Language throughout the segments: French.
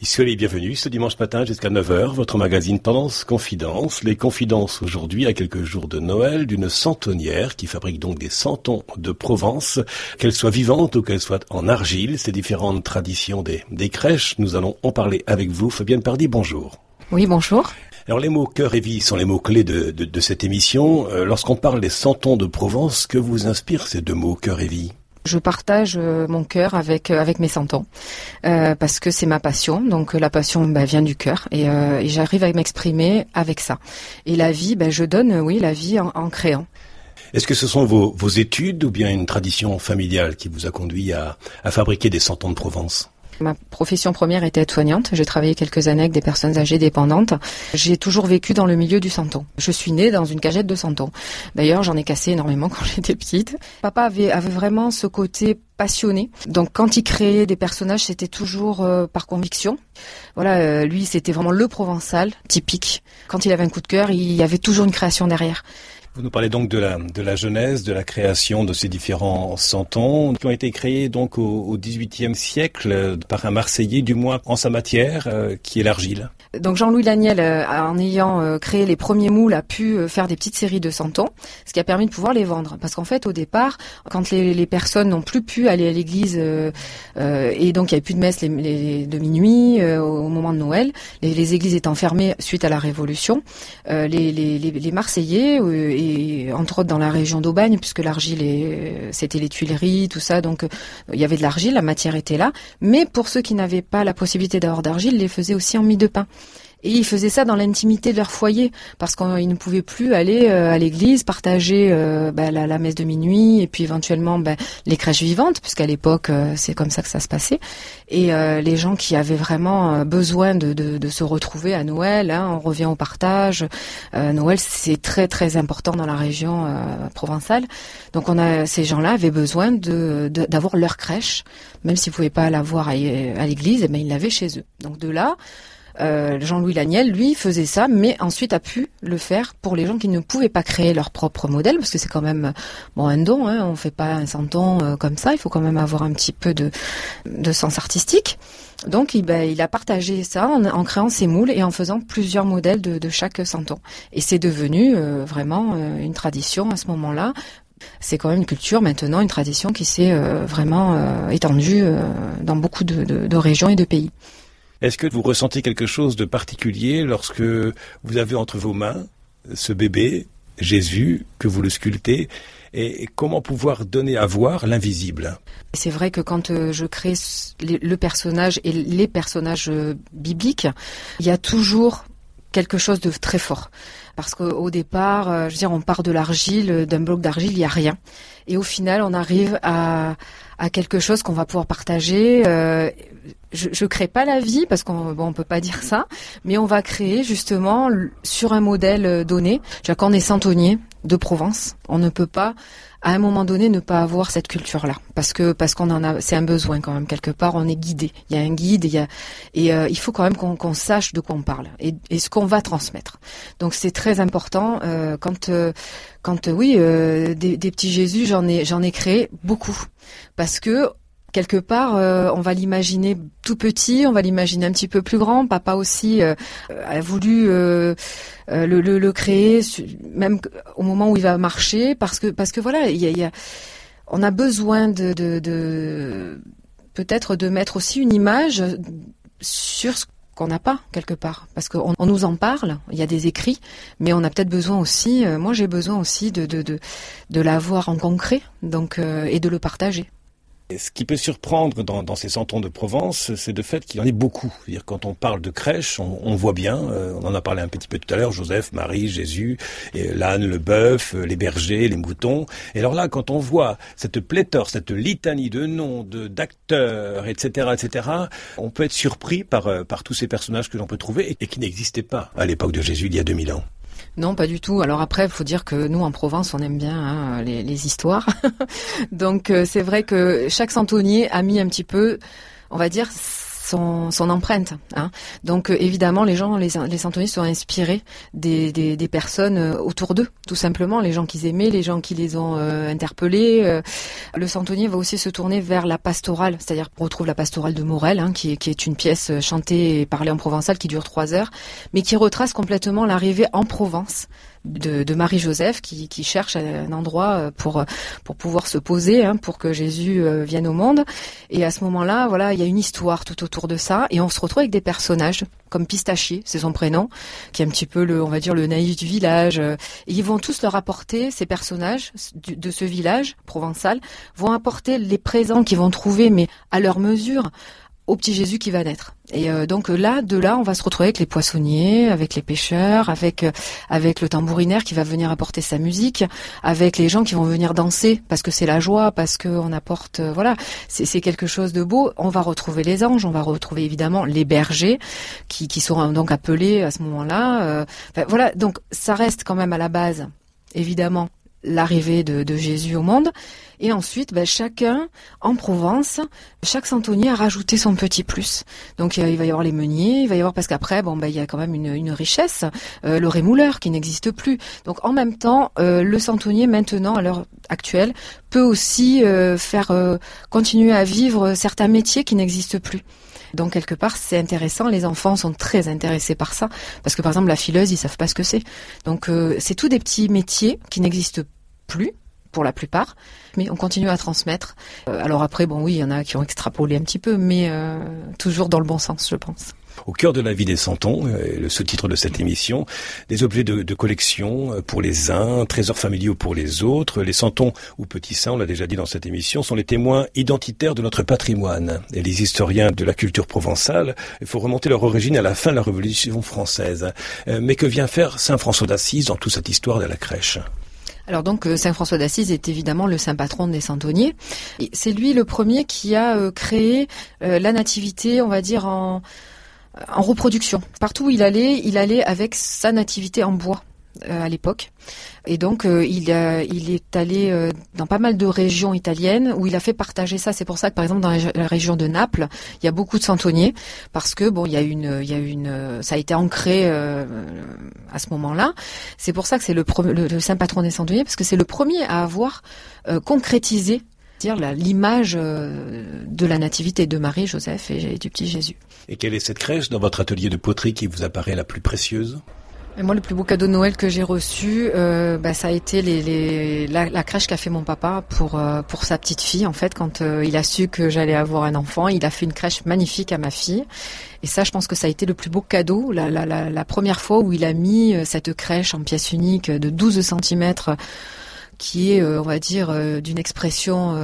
Soyez bienvenue ce dimanche matin jusqu'à 9h, votre magazine Tendance Confidence. Les confidences aujourd'hui à quelques jours de Noël d'une centonnière qui fabrique donc des santons de Provence, qu'elles soient vivantes ou qu'elles soient en argile, ces différentes traditions des, des crèches. Nous allons en parler avec vous. Fabienne Pardy, bonjour. Oui, bonjour. Alors les mots cœur et vie sont les mots clés de, de, de cette émission. Euh, Lorsqu'on parle des santons de Provence, que vous inspirent ces deux mots cœur et vie? Je partage euh, mon cœur avec euh, avec mes santons euh, parce que c'est ma passion. Donc la passion bah, vient du cœur et, j'arrive à m'exprimer avec ça. Et la vie, bah, je donne oui la vie en, créant. Est-ce que ce sont vos, vos, études ou bien une tradition familiale qui vous a conduit à, à fabriquer des santons de Provence? Ma profession première était aide-soignante. J'ai travaillé quelques années avec des personnes âgées dépendantes. J'ai toujours vécu dans le milieu du santon. Je suis née dans une cagette de santon. D'ailleurs, j'en ai cassé énormément quand j'étais petite. Papa avait, avait vraiment ce côté passionné. Donc quand il créait des personnages, c'était toujours euh, par conviction. Voilà, euh, lui, c'était vraiment le provençal typique. Quand il avait un coup de cœur, il y avait toujours une création derrière. Vous nous parlez donc de la, de la genèse, de la création de ces différents santons qui ont été créés donc au, XVIIIe siècle par un Marseillais, du moins en sa matière, euh, qui est l'argile. Donc Jean-Louis Laniel, euh, en ayant euh, créé les premiers moules, a pu euh, faire des petites séries de santons, ce qui a permis de pouvoir les vendre. Parce qu'en fait, au départ, quand les, les personnes n'ont plus pu aller à l'église et donc il n'y avait plus de messe de minuit au moment de Noël, les, églises étant fermées suite à la Révolution, les, Marseillais et entre autres dans la région d'Aubagne, puisque l'argile c'était les Tuileries, tout ça, donc il y avait de l'argile, la matière était là. Mais pour ceux qui n'avaient pas la possibilité d'avoir d'argile, les faisaient aussi en mie de pain. Et ils faisaient ça dans l'intimité de leur foyer, parce qu'ils ne pouvaient plus aller euh, à l'église, partager euh, bah, la, la, messe de minuit, et puis éventuellement bah, les crèches vivantes, puisqu'à l'époque euh, c'est comme ça que ça se passait. Et euh, les gens qui avaient vraiment besoin de, de, de se retrouver à Noël, hein, on revient au partage. Noël c'est très très important dans la région provençale. Donc on a ces gens-là avaient besoin de d'avoir leur crèche, même s'ils pouvaient pas l'avoir à, à l'église, eh ben ils l'avaient chez eux. Donc de là. Euh, Jean-Louis Laniel, lui, faisait ça, mais ensuite a pu le faire pour les gens qui ne pouvaient pas créer leur propre modèle, parce que c'est quand même bon un don. Hein, on fait pas un santon euh, comme ça. Il faut quand même avoir un petit peu de, de sens artistique. Donc, il, ben, a partagé ça en, créant ses moules et en faisant plusieurs modèles de, de chaque santon. Et c'est devenu euh, vraiment une tradition à ce moment-là. C'est quand même une culture maintenant, une tradition qui s'est vraiment étendue dans beaucoup de, de, de régions et de pays. Est-ce que vous ressentez quelque chose de particulier lorsque vous avez entre vos mains ce bébé, Jésus, que vous le sculptez et comment pouvoir donner à voir l'invisible? C'est vrai que quand euh, je crée le personnage et les personnages euh, bibliques, il y a toujours quelque chose de très fort. Parce qu'au départ, euh, je veux dire, on part de l'argile, d'un bloc d'argile, il n'y a rien. Et au final, on arrive à, quelque chose qu'on va pouvoir partager. Je, je crée pas la vie parce qu'on bon, on peut pas dire ça, mais on va créer justement sur un modèle donné. Quand on est centonnier de Provence, on ne peut pas à un moment donné ne pas avoir cette culture là parce que parce qu'on en a c'est un besoin quand même. Quelque part on est guidé. Il y a un guide il y a et euh, il faut quand même qu'on qu sache de quoi on parle et, et ce qu'on va transmettre. Donc c'est très important euh, quand euh, quand oui euh, des, des petits Jésus j'en ai j'en ai créé beaucoup. Parce que quelque part, euh, on va l'imaginer tout petit, on va l'imaginer un petit peu plus grand. Papa aussi euh, a voulu euh, le, créer, même au moment où il va marcher, parce que parce que voilà, il y a, on a besoin de, de, peut-être de mettre aussi une image sur ce qu'on n'a pas quelque part parce qu'on on nous en parle il y a des écrits mais on a peut-être besoin aussi moi j'ai besoin aussi de l'avoir en concret donc et de le partager ce qui peut surprendre dans, dans ces santons de Provence, c'est le fait qu'il y en ait beaucoup. -dire quand on parle de crèche, on, on voit bien, euh, on en a parlé un petit peu tout à l'heure, Joseph, Marie, Jésus, l'âne, le bœuf, les bergers, les moutons. Et alors là, quand on voit cette pléthore, cette litanie de noms, de d'acteurs, etc., etc., on peut être surpris par, euh, par tous ces personnages que l'on peut trouver et, et qui n'existaient pas à l'époque de Jésus, il y a 2000 ans. Non, pas du tout. Alors après, il faut dire que nous, en Provence, on aime bien hein, les, histoires. Donc euh, c'est vrai que chaque santonnier a mis un petit peu, on va dire, son, son empreinte. Hein. Donc évidemment, les gens, les, les centeniers sont inspirés des, des, des personnes autour d'eux, tout simplement, les gens qu'ils aimaient, les gens qui les ont interpellés. Le centenier va aussi se tourner vers la pastorale, c'est-à-dire on retrouve la pastorale de Morel, hein, qui, qui est une pièce chantée et parlée en provençal qui dure trois heures, mais qui retrace complètement l'arrivée en Provence de, Marie-Joseph qui, cherche un endroit euh, pour pour pouvoir se poser, hein, pour que Jésus euh, vienne au monde. Et à ce moment-là, voilà, il y a une histoire tout autour de ça, et on se retrouve avec des personnages comme Pistachier, c'est son prénom, qui est un petit peu le, on va dire, le naïf du village. Et ils vont tous leur apporter ces personnages de ce village provençal, vont apporter les présents qu'ils vont trouver, mais à leur mesure, au petit Jésus qui va naître. Et euh, donc là, de là, on va se retrouver avec les poissonniers, avec les pêcheurs, avec euh, avec le tambourinaire qui va venir apporter sa musique, avec les gens qui vont venir danser parce que c'est la joie, parce que on apporte, euh, voilà, c'est quelque chose de beau. On va retrouver les anges, on va retrouver évidemment les bergers qui qui seront donc appelés à ce moment-là. voilà, donc ça reste quand même à la base, évidemment, l'arrivée de, de, Jésus au monde. Et ensuite, ben, chacun, en Provence, chaque centenier a rajouté son petit plus. Donc il va y avoir les meuniers, il va y avoir parce qu'après, bon, ben, il y a quand même une, une richesse, euh, le rémouleur qui n'existe plus. Donc en même temps, euh, le centenier maintenant, à l'heure actuelle, peut aussi euh, faire continuer à vivre certains métiers qui n'existent plus. Donc quelque part, c'est intéressant. Les enfants sont très intéressés par ça parce que par exemple la fileuse, ils savent pas ce que c'est. Donc euh, c'est tous des petits métiers qui n'existent plus pour la plupart, mais on continue à transmettre. Euh, alors après, bon oui, il y en a qui ont extrapolé un petit peu, mais euh, toujours dans le bon sens, je pense au cœur de la vie des santons, euh, le sous-titre de cette émission, des objets de, collection euh, pour les uns, trésors familiaux pour les autres. Les santons ou petits saints, on l'a déjà dit dans cette émission, sont les témoins identitaires de notre patrimoine. Et les historiens de la culture provençale, il faut remonter leur origine à la fin de la Révolution française. Euh, mais que vient faire Saint François d'Assise dans toute cette histoire de la crèche? Alors donc Saint François d'Assise est évidemment le saint patron des santonniers. C'est lui le premier qui a créé la nativité, on va dire en en reproduction. Partout où il allait, il allait avec sa nativité en bois euh, à l'époque. Et donc euh, il, il est allé euh, dans pas mal de régions italiennes où il a fait partager ça. C'est pour ça que par exemple dans la, région de Naples, il y a beaucoup de santonniers parce que bon, il y a une, il y a une, ça a été ancré à ce moment-là. C'est pour ça que c'est le, le, saint patron des santonniers parce que c'est le premier à avoir concrétisé dire l'image de la nativité de Marie, Joseph et du petit Jésus. Et quelle est cette crèche dans votre atelier de poterie qui vous apparaît la plus précieuse? Et moi, le plus beau cadeau de Noël que j'ai reçu, euh, bah, ça a été les, les, la, la, crèche qu'a fait mon papa pour euh, pour sa petite fille. En fait, quand euh, il a su que j'allais avoir un enfant, il a fait une crèche magnifique à ma fille. Et ça, je pense que ça a été le plus beau cadeau. La, la, première fois où il a mis cette crèche en pièce unique de 12 cm qui est, on va dire, d'une expression,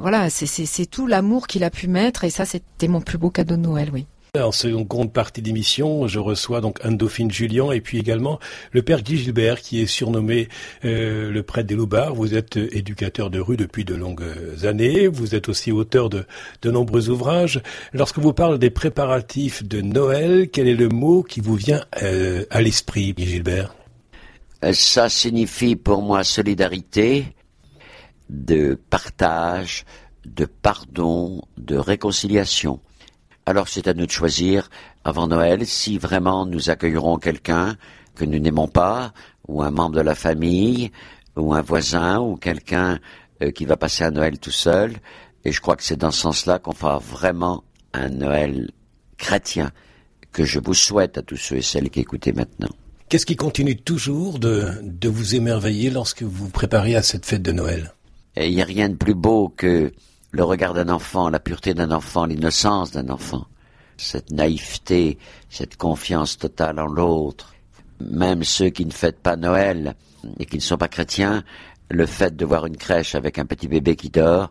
voilà, c'est tout l'amour qu'il a pu mettre, et ça, c'était mon plus beau cadeau de Noël, oui. En seconde partie d'émission, je reçois donc Anne Dauphine Julien et puis également le père Guy Gilbert qui est surnommé euh, le prêtre des Loubards. Vous êtes éducateur de rue depuis de longues années. Vous êtes aussi auteur de, de nombreux ouvrages. Lorsque vous parlez des préparatifs de Noël, quel est le mot qui vous vient euh, à l'esprit, Guy Gilbert? euh, Ça signifie pour moi solidarité, de partage, de pardon, de réconciliation. Alors c'est à nous de choisir avant Noël si vraiment nous accueillerons quelqu'un que nous n'aimons pas, ou un membre de la famille, ou un voisin, ou quelqu'un euh, qui va passer un Noël tout seul. Et je crois que c'est dans ce sens-là qu'on fera vraiment un Noël chrétien que je vous souhaite à tous ceux et celles qui écoutez maintenant. Qu'est-ce qui continue toujours de, vous émerveiller lorsque vous vous préparez à cette fête de Noël? Il n'y a rien de plus beau que le regard d'un enfant, la pureté d'un enfant, l'innocence d'un enfant, cette naïveté, cette confiance totale en l'autre. Même ceux qui ne fêtent pas Noël et qui ne sont pas chrétiens, le fait de voir une crèche avec un petit bébé qui dort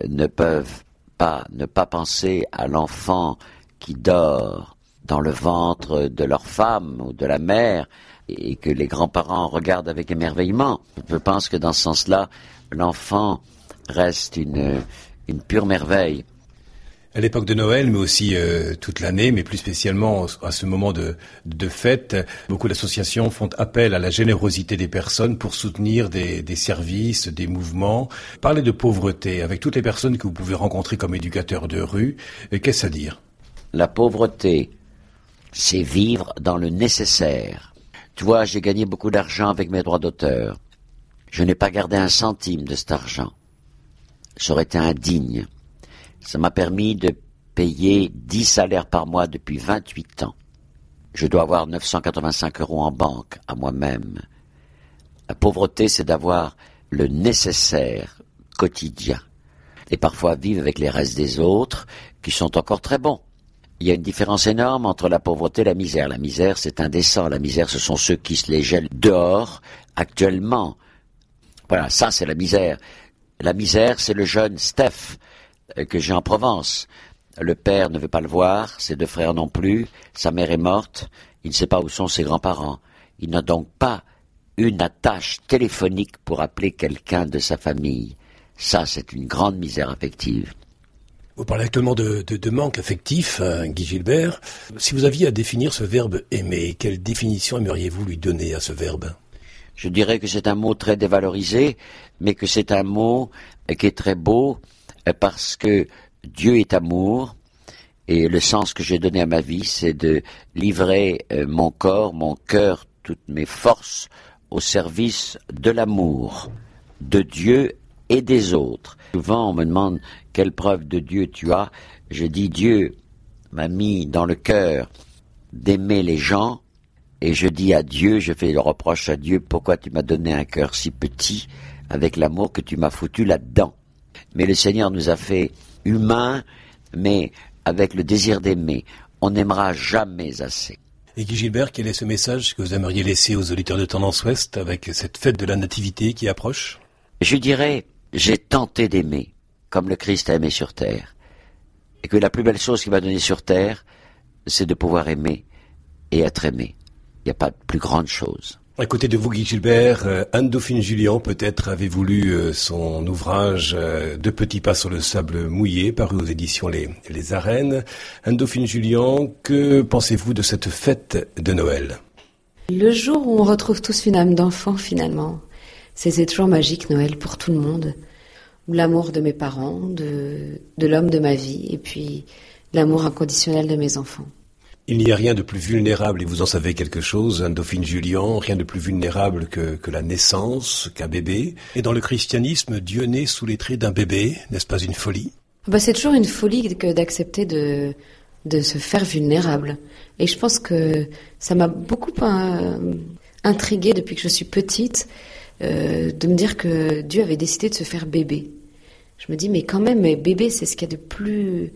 euh, ne peuvent pas ne pas penser à l'enfant qui dort dans le ventre de leur femme ou de la mère et que les grands-parents regardent avec émerveillement. Je pense que dans ce sens-là, l'enfant reste une, une pure merveille. À l'époque de Noël, mais aussi euh, toute l'année, mais plus spécialement à ce moment de, de fête, beaucoup d'associations font appel à la générosité des personnes pour soutenir des, des services, des mouvements. Parler de pauvreté avec toutes les personnes que vous pouvez rencontrer comme éducateurs de rue, qu'est-ce à dire? La pauvreté, c'est vivre dans le nécessaire. Tu vois, j'ai gagné beaucoup d'argent avec mes droits d'auteur. Je n'ai pas gardé un centime de cet argent. J'aurais été indigne. Ça m'a permis de payer dix salaires par mois depuis vingt-huit ans. Je dois avoir 985 euros en banque à moi-même. La pauvreté, c'est d'avoir le nécessaire quotidien. Et parfois vivre avec les restes des autres qui sont encore très bons. Il y a une différence énorme entre la pauvreté et la misère. La misère, c'est indécent. La misère, ce sont ceux qui se les gèlent dehors, actuellement. Voilà, ça, c'est la misère. La misère, c'est le jeune Steph euh, que j'ai en Provence. Le père ne veut pas le voir, ses deux frères non plus, sa mère est morte, il ne sait pas où sont ses grands-parents. Il n'a donc pas une attache téléphonique pour appeler quelqu'un de sa famille. Ça, c'est une grande misère affective. Vous parlez actuellement de, de, manque affectif, hein, Guy Gilbert. Si vous aviez à définir ce verbe aimer, quelle définition aimeriez-vous lui donner à ce verbe? Je dirais que c'est un mot très dévalorisé, mais que c'est un mot qui est très beau parce que Dieu est amour, et le sens que j'ai donné à ma vie, c'est de livrer euh, mon corps, mon cœur, toutes mes forces au service de l'amour, de Dieu et des autres. Souvent, on me demande quelle preuve de Dieu tu as. Je dis Dieu m'a mis dans le cœur d'aimer les gens, et je dis à Dieu, je fais le reproche à Dieu, pourquoi tu m'as donné un cœur si petit avec l'amour que tu m'as foutu là-dedans. Mais le Seigneur nous a fait humains, mais avec le désir d'aimer. On n'aimera jamais assez. Et Guy Gilbert, quel est ce message que vous aimeriez laisser aux auditeurs de Tendance Ouest avec cette fête de la Nativité qui approche? Je dirais, j'ai tenté d'aimer, comme le Christ a aimé sur terre. Et que la plus belle chose qu'il m'a donnée sur terre, c'est de pouvoir aimer et être aimé. Il n'y a pas de plus grande chose. À côté de vous, Guy Gilbert, euh, Anne-Dauphine Julien, peut-être avez-vous lu euh, son ouvrage euh, De petits pas sur le sable mouillé, paru aux éditions Les, Les Arènes. Anne-Dauphine Julien, que pensez-vous de cette fête de Noël? Le jour où on retrouve tous une âme d'enfant, finalement. C'est toujours magique, Noël, pour tout le monde. L'amour de mes parents, de, de l'homme de ma vie, et puis l'amour inconditionnel de mes enfants. Il n'y a rien de plus vulnérable, et vous en savez quelque chose, un Dauphine Julien, rien de plus vulnérable que, que la naissance, qu'un bébé. Et dans le christianisme, Dieu naît sous les traits d'un bébé, n'est-ce pas une folie? Bah, C'est toujours une folie que d'accepter de, de se faire vulnérable. Et je pense que ça m'a beaucoup euh, intriguée depuis que je suis petite, euh, de me dire que Dieu avait décidé de se faire bébé. Je me dis, mais quand même, bébé, c'est ce qu'il y a de plus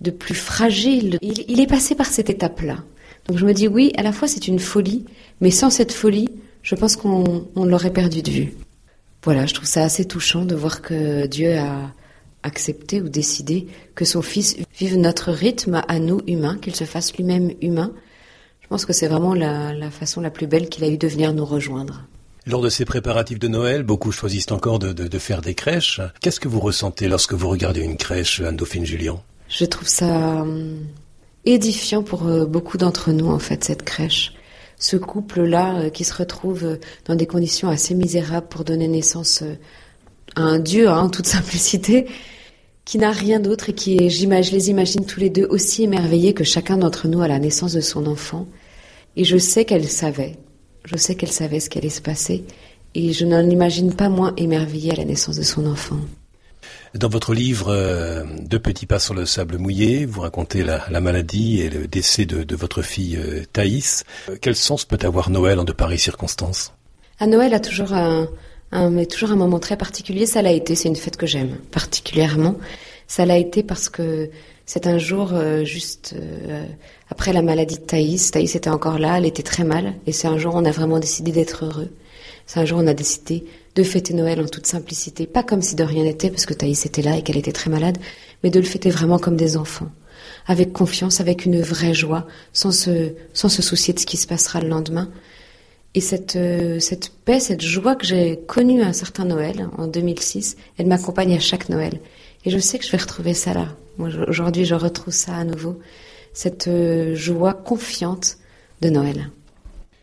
de plus fragile. Il, est passé par cette étape-là. Donc je me dis oui, à la fois c'est une folie, mais sans cette folie, je pense qu'on l'aurait perdu de vue. Voilà, je trouve ça assez touchant de voir que Dieu a accepté ou décidé que son Fils vive notre rythme à nous humains, qu'il se fasse lui-même humain. Je pense que c'est vraiment la, façon la plus belle qu'il a eu de venir nous rejoindre. Lors de ces préparatifs de Noël, beaucoup choisissent encore de, faire des crèches. Qu'est-ce que vous ressentez lorsque vous regardez une crèche, Anne-Dauphine Julien? Je trouve ça euh, édifiant pour euh, beaucoup d'entre nous, en fait, cette crèche. Ce couple-là euh, qui se retrouve dans des conditions assez misérables pour donner naissance à un Dieu, hein, en toute simplicité, qui n'a rien d'autre et qui j'imagine, les imagine tous les deux aussi émerveillés que chacun d'entre nous à la naissance de son enfant. Et je sais qu'elle savait, je sais qu'elle savait ce qui allait se passer, et je n'en imagine pas moins émerveillée à la naissance de son enfant. Dans votre livre euh, Deux petits pas sur le sable mouillé, vous racontez la, maladie et le décès de, votre fille euh, Thaïs. Euh, quel sens peut avoir Noël en de pareilles circonstances? À Noël a toujours un, mais toujours un moment très particulier. Ça l'a été. C'est une fête que j'aime particulièrement. Ça l'a été parce que c'est un jour juste après la maladie de Thaïs. Thaïs était encore là, elle était très mal, et c'est un jour où on a vraiment décidé d'être heureux. C'est un jour où on a décidé de fêter Noël en toute simplicité, pas comme si de rien n'était, parce que Thaïs était là et qu'elle était très malade, mais de le fêter vraiment comme des enfants, avec confiance, avec une vraie joie, sans se, sans se soucier de ce qui se passera le lendemain. Et cette, euh, cette paix, cette joie que j'ai connue à un certain Noël, en 2006, elle m'accompagne à chaque Noël. Et je sais que je vais retrouver ça là. Aujourd'hui, je retrouve ça à nouveau, cette euh, joie confiante de Noël.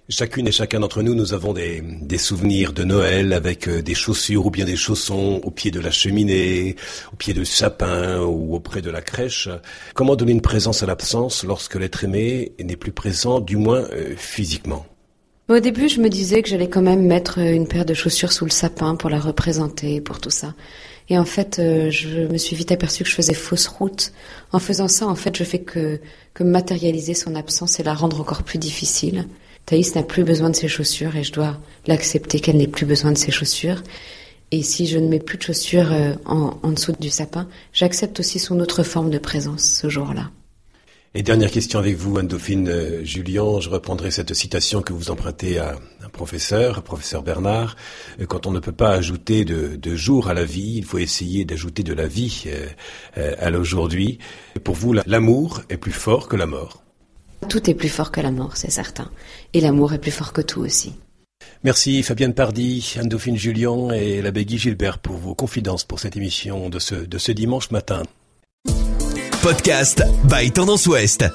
Chacune et chacun d'entre nous, nous avons des, des, souvenirs de Noël avec euh, des chaussures ou bien des chaussons au pied de la cheminée, au pied du sapin ou auprès de la crèche. Comment donner une présence à l'absence lorsque l'être aimé n'est plus présent, du moins euh, physiquement? Au début, je me disais que j'allais quand même mettre une paire de chaussures sous le sapin pour la représenter, pour tout ça. Et en fait, euh, je me suis vite aperçue que je faisais fausse route. En faisant ça, en fait, je fais que, matérialiser son absence et la rendre encore plus difficile. Thaïs n'a plus besoin de ses chaussures et je dois l'accepter qu'elle n'ait plus besoin de ses chaussures. Et si je ne mets plus de chaussures euh, en, dessous du sapin, j'accepte aussi son autre forme de présence ce jour-là. Et dernière question avec vous, Anne-Dauphine euh, Julien. Je reprendrai cette citation que vous empruntez à professeur, professeur Bernard. Euh, quand on ne peut pas ajouter de, de jour à la vie, il faut essayer d'ajouter de la vie euh, à l'aujourd'hui. Pour vous, l'amour est plus fort que la mort. Tout est plus fort que la mort, c'est certain. Et l'amour est plus fort que tout aussi. Merci Fabienne Pardy, Anne-Dauphine Julien et l'abbé Guy Gilbert pour vos confidences pour cette émission de ce, de ce dimanche matin. Podcast by Tendance Ouest.